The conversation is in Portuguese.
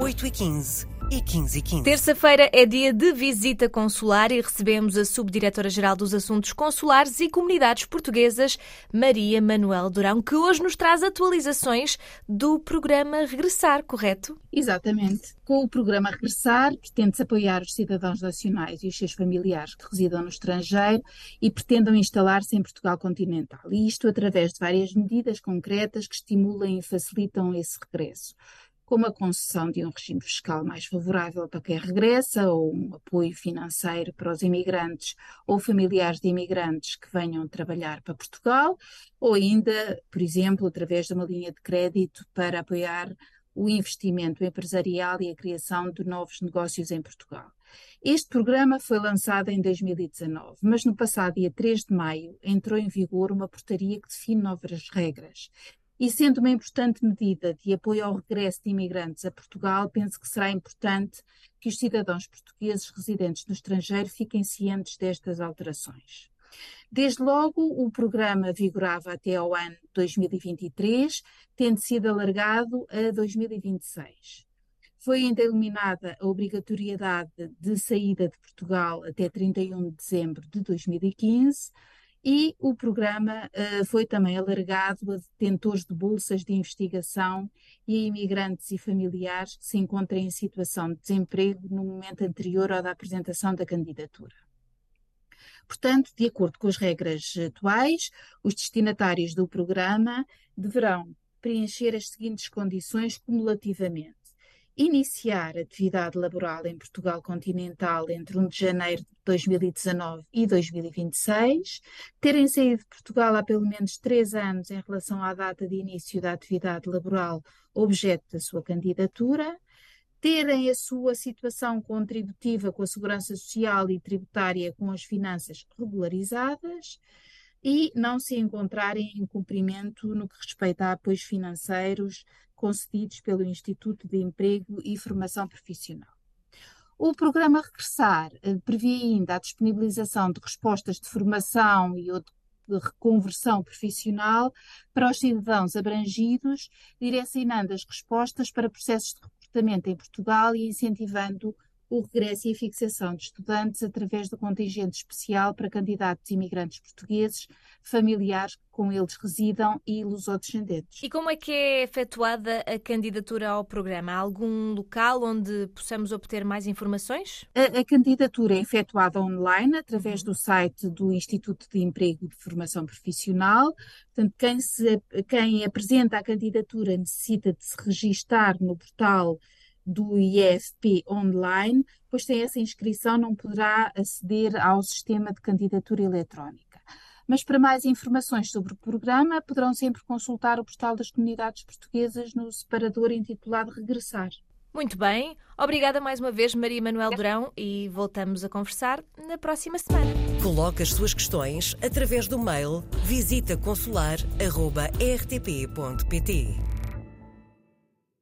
8h15 e 15 e 15. Terça-feira é dia de visita consular e recebemos a Subdiretora-Geral dos Assuntos Consulares e Comunidades Portuguesas, Maria Manuel Durão, que hoje nos traz atualizações do programa Regressar, correto? Exatamente. Com o programa Regressar, pretende-se apoiar os cidadãos nacionais e os seus familiares que residam no estrangeiro e pretendam instalar-se em Portugal continental. E isto através de várias medidas concretas que estimulam e facilitam esse regresso como a concessão de um regime fiscal mais favorável para quem regressa, ou um apoio financeiro para os imigrantes ou familiares de imigrantes que venham trabalhar para Portugal, ou ainda, por exemplo, através de uma linha de crédito para apoiar o investimento empresarial e a criação de novos negócios em Portugal. Este programa foi lançado em 2019, mas no passado dia 3 de maio entrou em vigor uma portaria que define novas regras e sendo uma importante medida de apoio ao regresso de imigrantes a Portugal, penso que será importante que os cidadãos portugueses residentes no estrangeiro fiquem cientes destas alterações. Desde logo, o programa vigorava até ao ano 2023, tendo sido alargado a 2026. Foi ainda eliminada a obrigatoriedade de saída de Portugal até 31 de dezembro de 2015 e o programa uh, foi também alargado a detentores de bolsas de investigação e a imigrantes e familiares que se encontrem em situação de desemprego no momento anterior ao da apresentação da candidatura. Portanto, de acordo com as regras atuais, os destinatários do programa deverão preencher as seguintes condições cumulativamente iniciar atividade laboral em Portugal continental entre 1 de janeiro de 2019 e 2026, terem saído de Portugal há pelo menos três anos em relação à data de início da atividade laboral objeto da sua candidatura, terem a sua situação contributiva com a segurança social e tributária com as finanças regularizadas e não se encontrarem em cumprimento no que respeita a apoios financeiros concedidos pelo Instituto de Emprego e Formação Profissional. O programa Regressar eh, prevê ainda a disponibilização de respostas de formação e de reconversão profissional para os cidadãos abrangidos, direcionando as respostas para processos de recrutamento em Portugal e incentivando o regresso e a fixação de estudantes através do contingente especial para candidatos imigrantes portugueses, familiares que com eles residam e lusodescendentes. E como é que é efetuada a candidatura ao programa? Há algum local onde possamos obter mais informações? A, a candidatura é efetuada online através do site do Instituto de Emprego e de Formação Profissional. Portanto, quem, se, quem apresenta a candidatura necessita de se registar no portal do IFP online, pois sem essa inscrição não poderá aceder ao sistema de candidatura eletrónica. Mas para mais informações sobre o programa, poderão sempre consultar o portal das comunidades portuguesas no separador intitulado Regressar. Muito bem, obrigada mais uma vez, Maria Manuel Durão, e voltamos a conversar na próxima semana. Coloque as suas questões através do mail visitaconsular.rtp.pt.